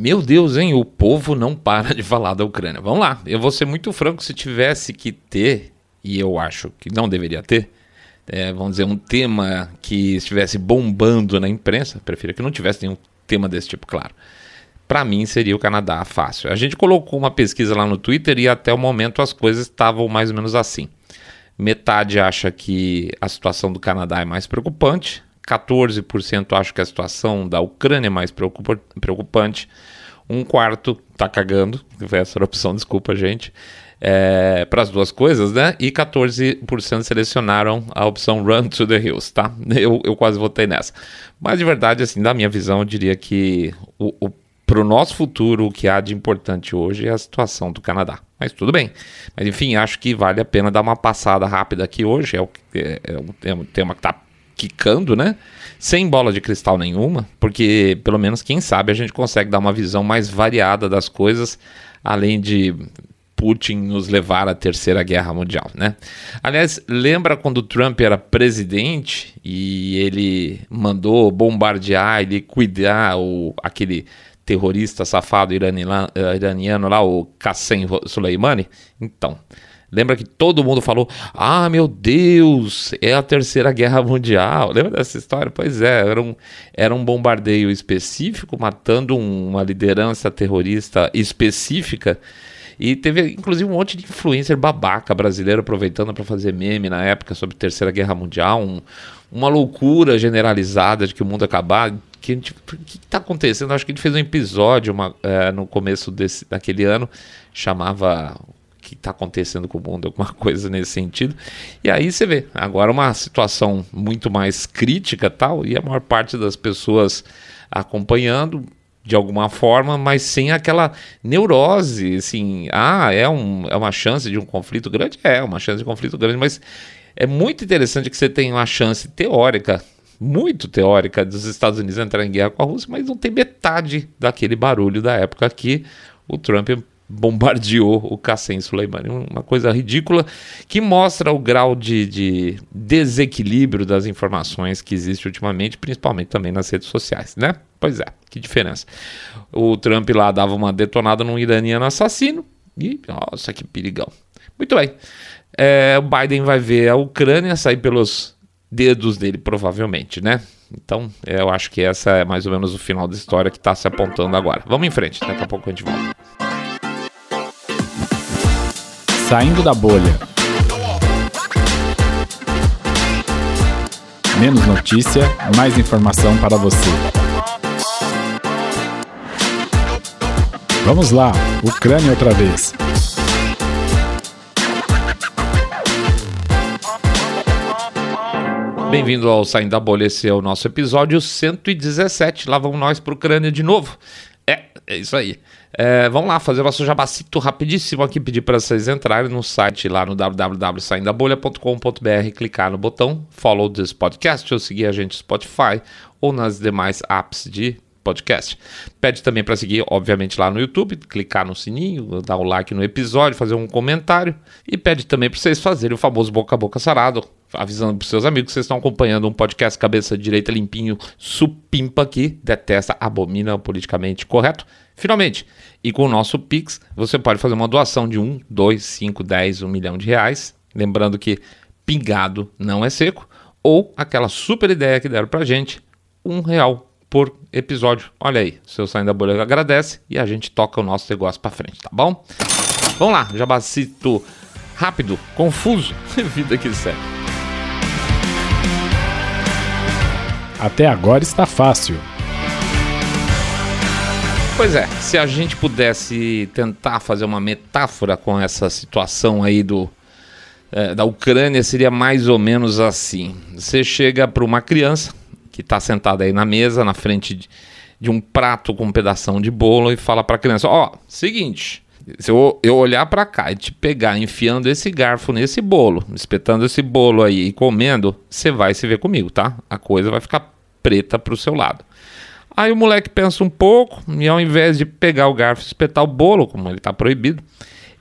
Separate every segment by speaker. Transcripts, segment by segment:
Speaker 1: Meu Deus, hein? O povo não para de falar da Ucrânia. Vamos lá, eu vou ser muito franco. Se tivesse que ter, e eu acho que não deveria ter, é, vamos dizer, um tema que estivesse bombando na imprensa, prefiro que não tivesse nenhum tema desse tipo, claro. Para mim seria o Canadá fácil. A gente colocou uma pesquisa lá no Twitter e até o momento as coisas estavam mais ou menos assim. Metade acha que a situação do Canadá é mais preocupante, 14% acha que a situação da Ucrânia é mais preocupante, um quarto tá cagando, essa era a opção, desculpa, gente, é, para as duas coisas, né? E 14% selecionaram a opção Run to the Hills, tá? Eu, eu quase votei nessa. Mas de verdade, assim, da minha visão, eu diria que o, o para o nosso futuro, o que há de importante hoje é a situação do Canadá. Mas tudo bem. Mas enfim, acho que vale a pena dar uma passada rápida aqui hoje. É, o, é, é um tema que está quicando, né? Sem bola de cristal nenhuma, porque pelo menos quem sabe a gente consegue dar uma visão mais variada das coisas, além de Putin nos levar à Terceira Guerra Mundial, né? Aliás, lembra quando Trump era presidente e ele mandou bombardear e liquidar o, aquele terrorista safado iraniano lá, o Qassem Soleimani? Então, lembra que todo mundo falou: Ah, meu Deus, é a Terceira Guerra Mundial. Lembra dessa história? Pois é, era um, era um bombardeio específico matando uma liderança terrorista específica e teve, inclusive, um monte de influencer babaca brasileiro aproveitando para fazer meme na época sobre a Terceira Guerra Mundial. Um, uma loucura generalizada de que o mundo acabar. Que a gente, o que está acontecendo? Acho que a gente fez um episódio uma, é, no começo desse, daquele ano, chamava que está acontecendo com o mundo, alguma coisa nesse sentido. E aí você vê, agora uma situação muito mais crítica tal, e a maior parte das pessoas acompanhando, de alguma forma, mas sem aquela neurose, assim, ah, é, um, é uma chance de um conflito grande? É, uma chance de conflito grande, mas é muito interessante que você tenha uma chance teórica, muito teórica, dos Estados Unidos entrar em guerra com a Rússia, mas não tem metade daquele barulho da época que o Trump bombardeou o Qassem Soleimani. Uma coisa ridícula que mostra o grau de, de, desequilíbrio das informações que existe ultimamente, principalmente também nas redes sociais, né? Pois é, que diferença. O Trump lá dava uma detonada num iraniano assassino e, nossa, que perigão. Muito bem. É, o Biden vai ver a Ucrânia sair pelos dedos dele, provavelmente, né? Então, eu acho que essa é mais ou menos o final da história que está se apontando agora. Vamos em frente, daqui a pouco a gente volta.
Speaker 2: Saindo da bolha. Menos notícia, mais informação para você. Vamos lá, Ucrânia outra vez.
Speaker 1: Bem-vindo ao Saindo da Bolha, esse é o nosso episódio 117. Lá vamos nós para Ucrânia de novo. É, isso aí. É, vamos lá, fazer o nosso jabacito rapidíssimo aqui, pedir para vocês entrarem no site lá no www.saindabolha.com.br, clicar no botão Follow this podcast ou seguir a gente no Spotify ou nas demais apps de podcast. Pede também para seguir, obviamente, lá no YouTube, clicar no sininho, dar o um like no episódio, fazer um comentário e pede também para vocês fazerem o famoso boca a boca sarado, avisando para seus amigos que vocês estão acompanhando um podcast cabeça direita limpinho, supimpa aqui, detesta, abomina politicamente correto. Finalmente, e com o nosso Pix, você pode fazer uma doação de 1, 2, 5, 10, 1 milhão de reais. Lembrando que pingado não é seco. Ou aquela super ideia que deram pra gente, um real por episódio. Olha aí, seu Saindo da Bolha agradece e a gente toca o nosso negócio pra frente, tá bom? Vamos lá, jabacito rápido, confuso, vida que segue.
Speaker 2: Até agora está fácil.
Speaker 1: Pois é, se a gente pudesse tentar fazer uma metáfora com essa situação aí do, é, da Ucrânia, seria mais ou menos assim. Você chega para uma criança que está sentada aí na mesa, na frente de, de, um prato com um pedaço de bolo, e fala para a criança: Ó, oh, seguinte. Se eu, eu olhar para cá e te pegar enfiando esse garfo nesse bolo, espetando esse bolo aí e comendo, você vai se ver comigo, tá? A coisa vai ficar preta pro seu lado. Aí o moleque pensa um pouco e ao invés de pegar o garfo e espetar o bolo, como ele está proibido,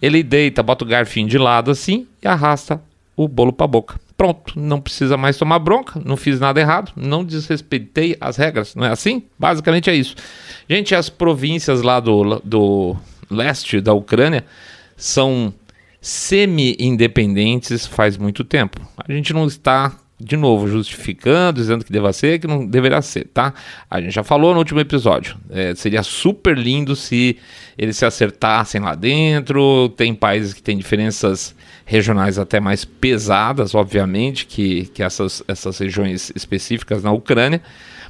Speaker 1: ele deita, bota o garfinho de lado assim e arrasta o bolo para a boca. Pronto, não precisa mais tomar bronca, não fiz nada errado, não desrespeitei as regras, não é assim? Basicamente é isso. Gente, as províncias lá do, do leste da Ucrânia são semi-independentes faz muito tempo. A gente não está de novo, justificando, dizendo que deva ser, que não deverá ser, tá? A gente já falou no último episódio. É, seria super lindo se eles se acertassem lá dentro. Tem países que têm diferenças regionais até mais pesadas, obviamente, que, que essas, essas regiões específicas na Ucrânia.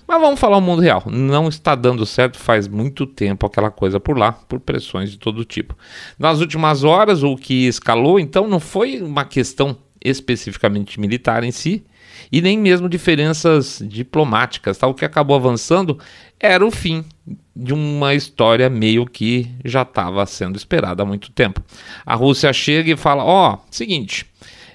Speaker 1: Mas vamos falar o mundo real. Não está dando certo faz muito tempo aquela coisa por lá, por pressões de todo tipo. Nas últimas horas, o que escalou, então, não foi uma questão especificamente militar em si, e nem mesmo diferenças diplomáticas. Tá? O que acabou avançando era o fim de uma história meio que já estava sendo esperada há muito tempo. A Rússia chega e fala: Ó, oh, seguinte,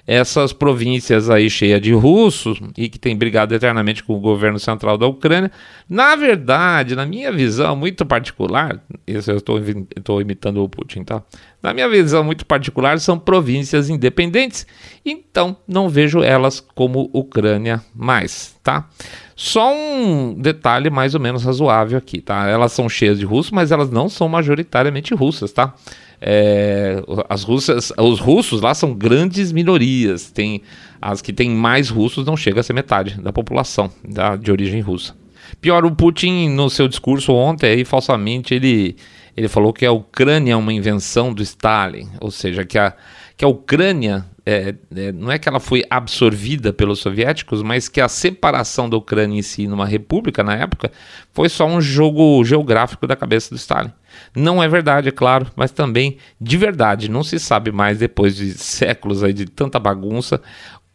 Speaker 1: essas províncias aí cheias de russos e que tem brigado eternamente com o governo central da Ucrânia, na verdade, na minha visão muito particular, isso eu estou imitando o Putin, tá? Na minha visão muito particular, são províncias independentes, então não vejo elas como Ucrânia mais, tá? Só um detalhe mais ou menos razoável aqui, tá? Elas são cheias de russos, mas elas não são majoritariamente russas, tá? É, as russas, os russos lá são grandes minorias. Tem as que têm mais russos não chega a ser metade da população da, de origem russa. Pior, o Putin no seu discurso ontem aí falsamente ele ele falou que a Ucrânia é uma invenção do Stalin, ou seja, que a, que a Ucrânia é, é, não é que ela foi absorvida pelos soviéticos, mas que a separação da Ucrânia em si numa república na época foi só um jogo geográfico da cabeça do Stalin. Não é verdade, é claro, mas também de verdade não se sabe mais depois de séculos aí de tanta bagunça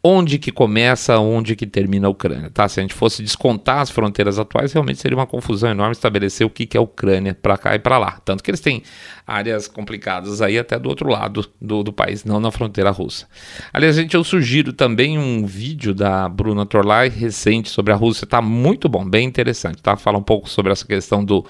Speaker 1: onde que começa, onde que termina a Ucrânia, tá? Se a gente fosse descontar as fronteiras atuais, realmente seria uma confusão enorme estabelecer o que, que é Ucrânia para cá e para lá. Tanto que eles têm áreas complicadas aí até do outro lado do, do país, não na fronteira russa. Aliás, gente, eu sugiro também um vídeo da Bruna Torlai recente sobre a Rússia, tá muito bom, bem interessante, tá? Fala um pouco sobre essa questão do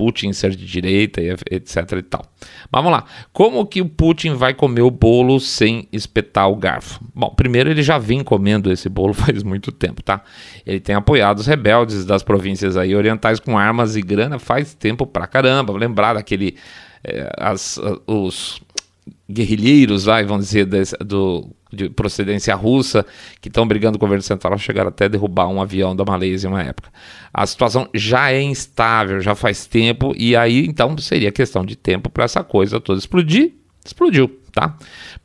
Speaker 1: Putin ser de direita, etc e tal. Vamos lá. Como que o Putin vai comer o bolo sem espetar o garfo? Bom, primeiro ele já vem comendo esse bolo faz muito tempo, tá? Ele tem apoiado os rebeldes das províncias aí orientais com armas e grana faz tempo pra caramba. Lembrar daquele é, as, os guerrilheiros, vai, vamos dizer, desse, do de procedência russa que estão brigando com o governo central chegaram até a derrubar um avião da Malásia em uma época. A situação já é instável, já faz tempo, e aí então seria questão de tempo para essa coisa toda explodir. Explodiu tá?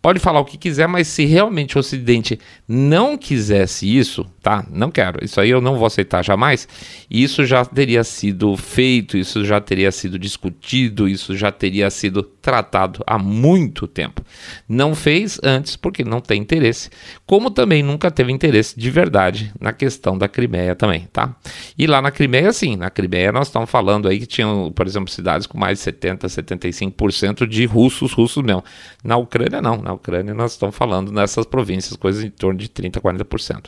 Speaker 1: Pode falar o que quiser, mas se realmente o Ocidente não quisesse isso, tá? Não quero. Isso aí eu não vou aceitar jamais. Isso já teria sido feito, isso já teria sido discutido, isso já teria sido tratado há muito tempo. Não fez antes porque não tem interesse, como também nunca teve interesse de verdade na questão da Crimeia também, tá? E lá na Crimeia, sim, na Crimeia nós estamos falando aí que tinham, por exemplo, cidades com mais de 70, 75% de russos, russos mesmo. Na na Ucrânia, não. Na Ucrânia, nós estamos falando nessas províncias, coisas em torno de 30%, 40%.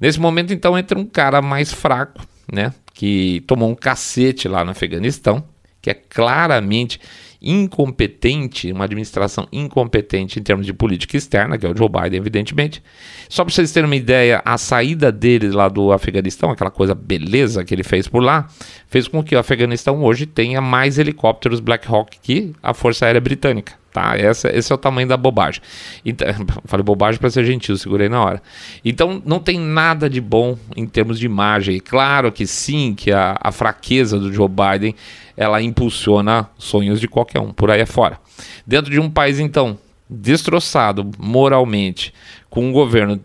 Speaker 1: Nesse momento, então, entra um cara mais fraco, né? Que tomou um cacete lá no Afeganistão, que é claramente incompetente, uma administração incompetente em termos de política externa, que é o Joe Biden, evidentemente. Só para vocês terem uma ideia, a saída dele lá do Afeganistão, aquela coisa beleza que ele fez por lá, fez com que o Afeganistão hoje tenha mais helicópteros Black Hawk que a Força Aérea Britânica. Tá? Essa, esse é o tamanho da bobagem. Então, falei bobagem para ser gentil, segurei na hora. Então, não tem nada de bom em termos de imagem. Claro que sim, que a, a fraqueza do Joe Biden ela impulsiona sonhos de qualquer um por aí afora. Dentro de um país, então, destroçado moralmente, com um governo,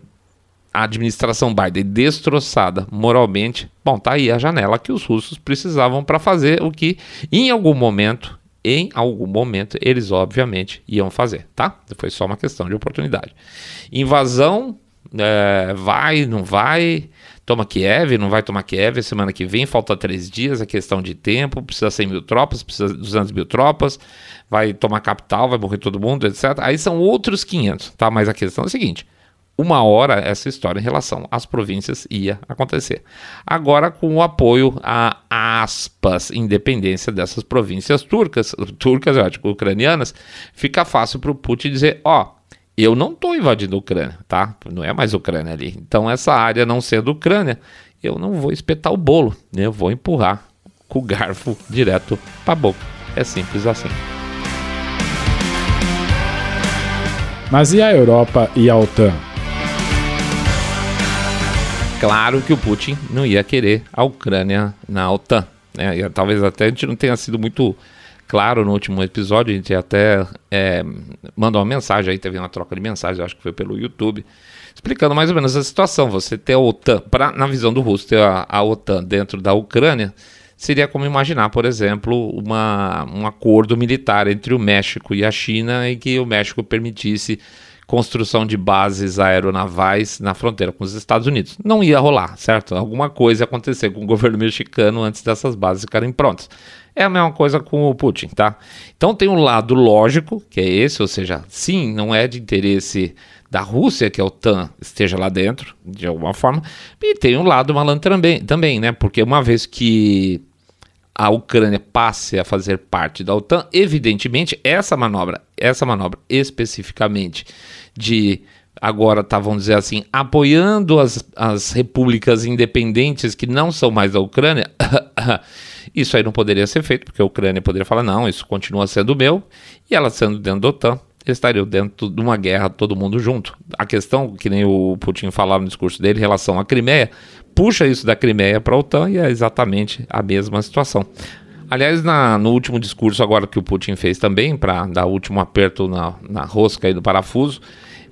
Speaker 1: a administração Biden destroçada moralmente, bom, tá aí a janela que os russos precisavam para fazer o que, em algum momento, em algum momento eles obviamente iam fazer, tá? Foi só uma questão de oportunidade. Invasão é, vai, não vai, toma Kiev, não vai tomar Kiev semana que vem, falta três dias, é questão de tempo, precisa 100 mil tropas, precisa 200 mil tropas, vai tomar capital, vai morrer todo mundo, etc. Aí são outros 500, tá? Mas a questão é a seguinte, uma hora essa história em relação às províncias ia acontecer. Agora, com o apoio a aspas, independência dessas províncias turcas, turcas, eu acho, ucranianas, fica fácil para o Putin dizer: ó, eu não estou invadindo a Ucrânia, tá? Não é mais Ucrânia ali. Então, essa área não sendo Ucrânia, eu não vou espetar o bolo, né? Eu vou empurrar com o garfo direto para a boca. É simples assim.
Speaker 2: Mas e a Europa e a OTAN?
Speaker 1: Claro que o Putin não ia querer a Ucrânia na OTAN. Né? E, talvez até a gente não tenha sido muito claro no último episódio, a gente até é, mandou uma mensagem aí, teve uma troca de mensagens, acho que foi pelo YouTube, explicando mais ou menos a situação. Você ter a OTAN, pra, na visão do russo, ter a, a OTAN dentro da Ucrânia, seria como imaginar, por exemplo, uma, um acordo militar entre o México e a China em que o México permitisse construção de bases aeronavais na fronteira com os Estados Unidos. Não ia rolar, certo? Alguma coisa ia acontecer com o governo mexicano antes dessas bases ficarem prontas. É a mesma coisa com o Putin, tá? Então tem um lado lógico, que é esse, ou seja, sim, não é de interesse da Rússia que a OTAN esteja lá dentro, de alguma forma, e tem um lado malandro também, também né? Porque uma vez que a Ucrânia passe a fazer parte da OTAN, evidentemente essa manobra, essa manobra especificamente de agora tá, vamos dizer assim, apoiando as, as repúblicas independentes que não são mais da Ucrânia, Isso aí não poderia ser feito, porque a Ucrânia poderia falar: não, isso continua sendo meu, e ela sendo dentro da OTAN, estariam dentro de uma guerra todo mundo junto. A questão, que nem o Putin falava no discurso dele em relação à Crimeia, puxa isso da Crimeia para a OTAN e é exatamente a mesma situação. Aliás, na, no último discurso agora que o Putin fez também, para dar o último aperto na, na rosca e do parafuso,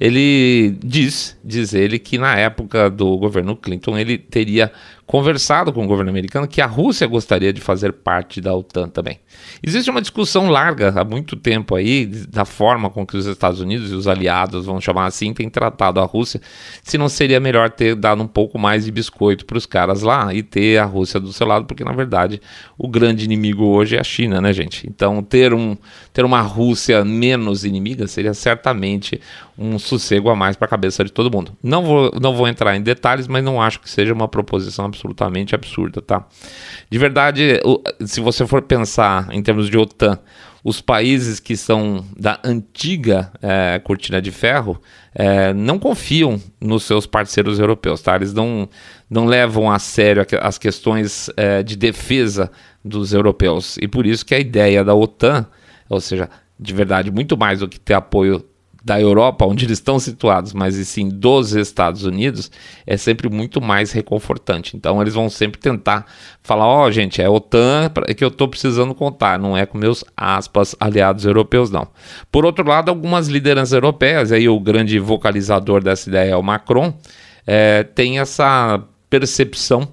Speaker 1: ele diz, diz ele, que na época do governo Clinton ele teria conversado com o governo americano que a Rússia gostaria de fazer parte da OTAN também. Existe uma discussão larga há muito tempo aí da forma com que os Estados Unidos e os aliados, vamos chamar assim, têm tratado a Rússia, se não seria melhor ter dado um pouco mais de biscoito para os caras lá e ter a Rússia do seu lado, porque na verdade o grande inimigo hoje é a China, né, gente? Então ter, um, ter uma Rússia menos inimiga seria certamente um sossego a mais para a cabeça de todo mundo. Não vou, não vou entrar em detalhes, mas não acho que seja uma proposição absolutamente absurda, tá? De verdade, se você for pensar em termos de OTAN, os países que são da antiga é, cortina de ferro é, não confiam nos seus parceiros europeus, tá? Eles não, não levam a sério as questões é, de defesa dos europeus. E por isso que a ideia da OTAN, ou seja, de verdade, muito mais do que ter apoio da Europa, onde eles estão situados, mas e sim dos Estados Unidos, é sempre muito mais reconfortante. Então eles vão sempre tentar falar: ó, oh, gente, é a OTAN que eu estou precisando contar, não é com meus aspas aliados europeus, não. Por outro lado, algumas lideranças europeias, aí o grande vocalizador dessa ideia é o Macron, é, tem essa percepção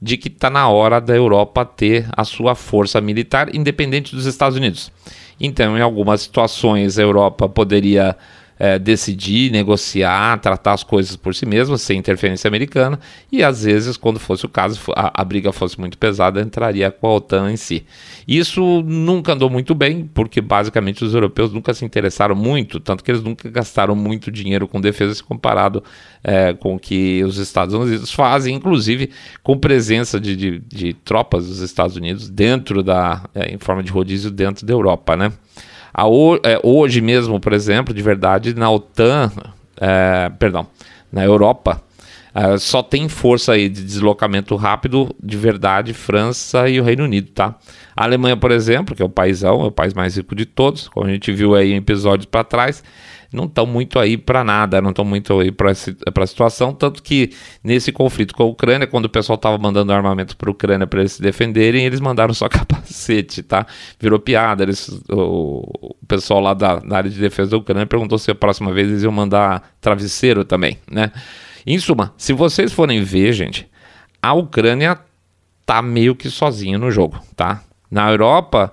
Speaker 1: de que está na hora da Europa ter a sua força militar independente dos Estados Unidos. Então, em algumas situações, a Europa poderia é, decidir, negociar, tratar as coisas por si mesma, sem interferência americana, e às vezes, quando fosse o caso, a, a, briga fosse muito pesada, entraria com a OTAN em si. Isso nunca andou muito bem, porque basicamente os europeus nunca se interessaram muito, tanto que eles nunca gastaram muito dinheiro com defesa se comparado é, com o que os Estados Unidos fazem, inclusive com presença de, de, de tropas dos Estados Unidos dentro da, é, em forma de rodízio dentro da Europa, né? A, é, hoje mesmo, por exemplo, de verdade, na OTAN, é, perdão, na Europa, é, só tem força aí de deslocamento rápido, de verdade, França e o Reino Unido, tá? A Alemanha, por exemplo, que é o paísão, é o país mais rico de todos, como a gente viu aí em episódios para trás, não estão muito aí para nada, não estão muito aí para a situação. Tanto que nesse conflito com a Ucrânia, quando o pessoal estava mandando armamento para a Ucrânia para eles se defenderem, eles mandaram só capacete, tá? Virou piada. Eles, o, o pessoal lá da, da, área de defesa da Ucrânia perguntou se a próxima vez eles iam mandar travesseiro também, né? Em suma, se vocês forem ver, gente, a Ucrânia tá meio que sozinha no jogo, tá? Na Europa,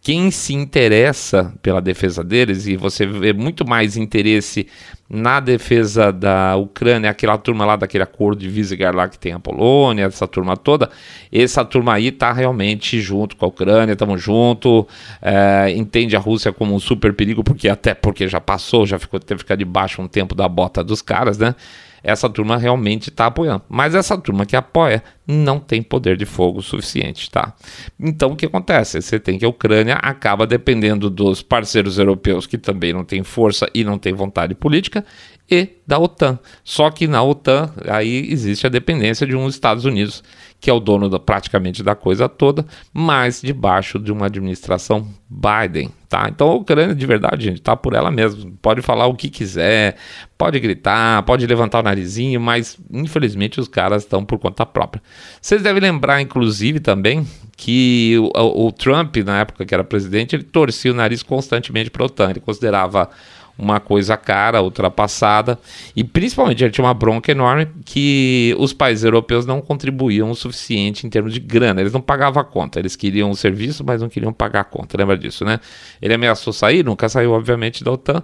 Speaker 1: quem se interessa pela defesa deles, e você vê muito mais interesse na defesa da Ucrânia, aquela turma lá daquele acordo de Visegrad lá que tem a Polônia, essa turma toda, essa turma aí tá realmente junto com a Ucrânia, estamos junto, é, entende a Rússia como um super perigo, porque até porque já passou, já ficou, teve que ficar debaixo um tempo da bota dos caras, né? Essa turma realmente está apoiando. Mas essa turma que apoia não tem poder de fogo suficiente, tá? Então o que acontece? Você tem que a Ucrânia acaba dependendo dos parceiros europeus que também não têm força e não têm vontade política e da OTAN. Só que na OTAN aí existe a dependência de um Estados Unidos que é o dono da, praticamente da coisa toda, mas debaixo de uma administração Biden, tá? Então a Ucrânia de verdade, gente, tá por ela mesma. Pode falar o que quiser, pode gritar, pode levantar o narizinho, mas infelizmente os caras estão por conta própria. Vocês devem lembrar, inclusive, também que o, o Trump, na época que era presidente, ele torcia o nariz constantemente para a OTAN. Ele considerava uma coisa cara, ultrapassada, e principalmente ele tinha uma bronca enorme que os países europeus não contribuíam o suficiente em termos de grana, eles não pagavam a conta, eles queriam o serviço, mas não queriam pagar a conta, lembra disso, né? Ele ameaçou sair, nunca saiu, obviamente, da OTAN,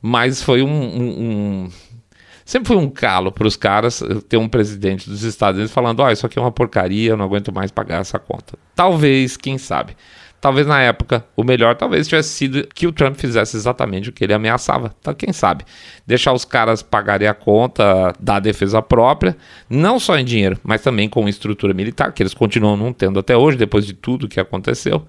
Speaker 1: mas foi um, um, um sempre foi um calo para os caras ter um presidente dos Estados Unidos falando: Ó, oh, isso aqui é uma porcaria, eu não aguento mais pagar essa conta. Talvez, quem sabe. Talvez na época o melhor talvez tivesse sido que o Trump fizesse exatamente o que ele ameaçava. Então, quem sabe? Deixar os caras pagarem a conta da defesa própria, não só em dinheiro, mas também com estrutura militar, que eles continuam não tendo até hoje, depois de tudo que aconteceu.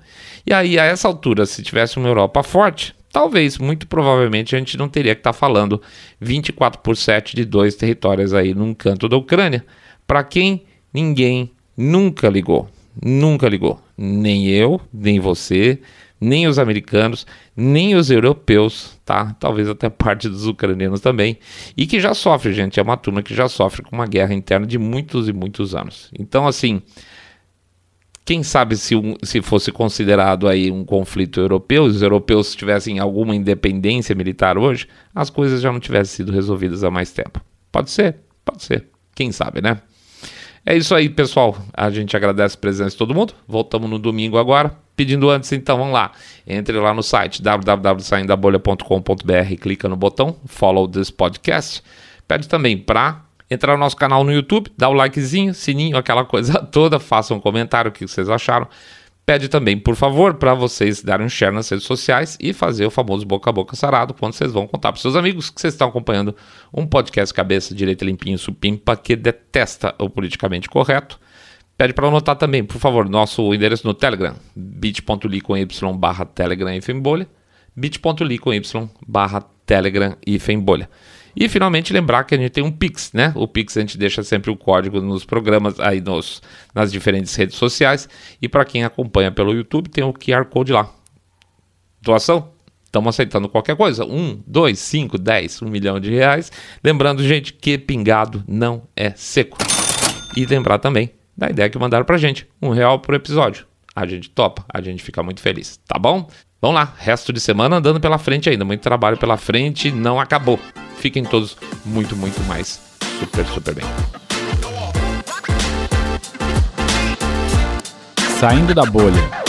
Speaker 1: E aí, a essa altura, se tivesse uma Europa forte, talvez, muito provavelmente, a gente não teria que estar tá falando 24 por 7 de dois territórios aí num canto da Ucrânia. Para quem ninguém nunca ligou. Nunca ligou. Nem eu, nem você, nem os americanos, nem os europeus, tá? Talvez até parte dos ucranianos também. E que já sofre, gente. É uma turma que já sofre com uma guerra interna de muitos e muitos anos. Então, assim, quem sabe se, um, se fosse considerado aí um conflito europeu, os europeus tivessem alguma independência militar hoje, as coisas já não tivessem sido resolvidas há mais tempo. Pode ser, pode ser. Quem sabe, né? É isso aí, pessoal. A gente agradece a presença de todo mundo. Voltamos no domingo agora. Pedindo antes, então, vamos lá. Entre lá no site www.saindabolha.com.br, clica no botão Follow this podcast. Pede também para entrar no nosso canal no YouTube, dá o likezinho, sininho, aquela coisa toda. Faça um comentário o que vocês acharam. Pede também, por favor, para vocês darem um share nas redes sociais e fazer o famoso boca a boca sarado quando vocês vão contar para seus amigos que vocês estão acompanhando um podcast cabeça direita limpinho supimpa que detesta o politicamente correto. Pede para anotar também, por favor, nosso endereço no Telegram, bit.ly com y barra Telegram e bit.ly com y barra Telegram e Fembolha. E finalmente lembrar que a gente tem um Pix, né? O Pix a gente deixa sempre o código nos programas aí nos, nas diferentes redes sociais. E para quem acompanha pelo YouTube, tem o QR Code lá. Doação? Estamos aceitando qualquer coisa. Um, dois, cinco, dez, um milhão de reais. Lembrando, gente, que pingado não é seco. E lembrar também da ideia que mandaram pra gente. Um real por episódio. A gente topa, a gente fica muito feliz, tá bom? Vamos lá, resto de semana andando pela frente ainda. Muito trabalho pela frente, não acabou. Fiquem todos muito, muito mais super, super bem.
Speaker 2: Saindo da bolha.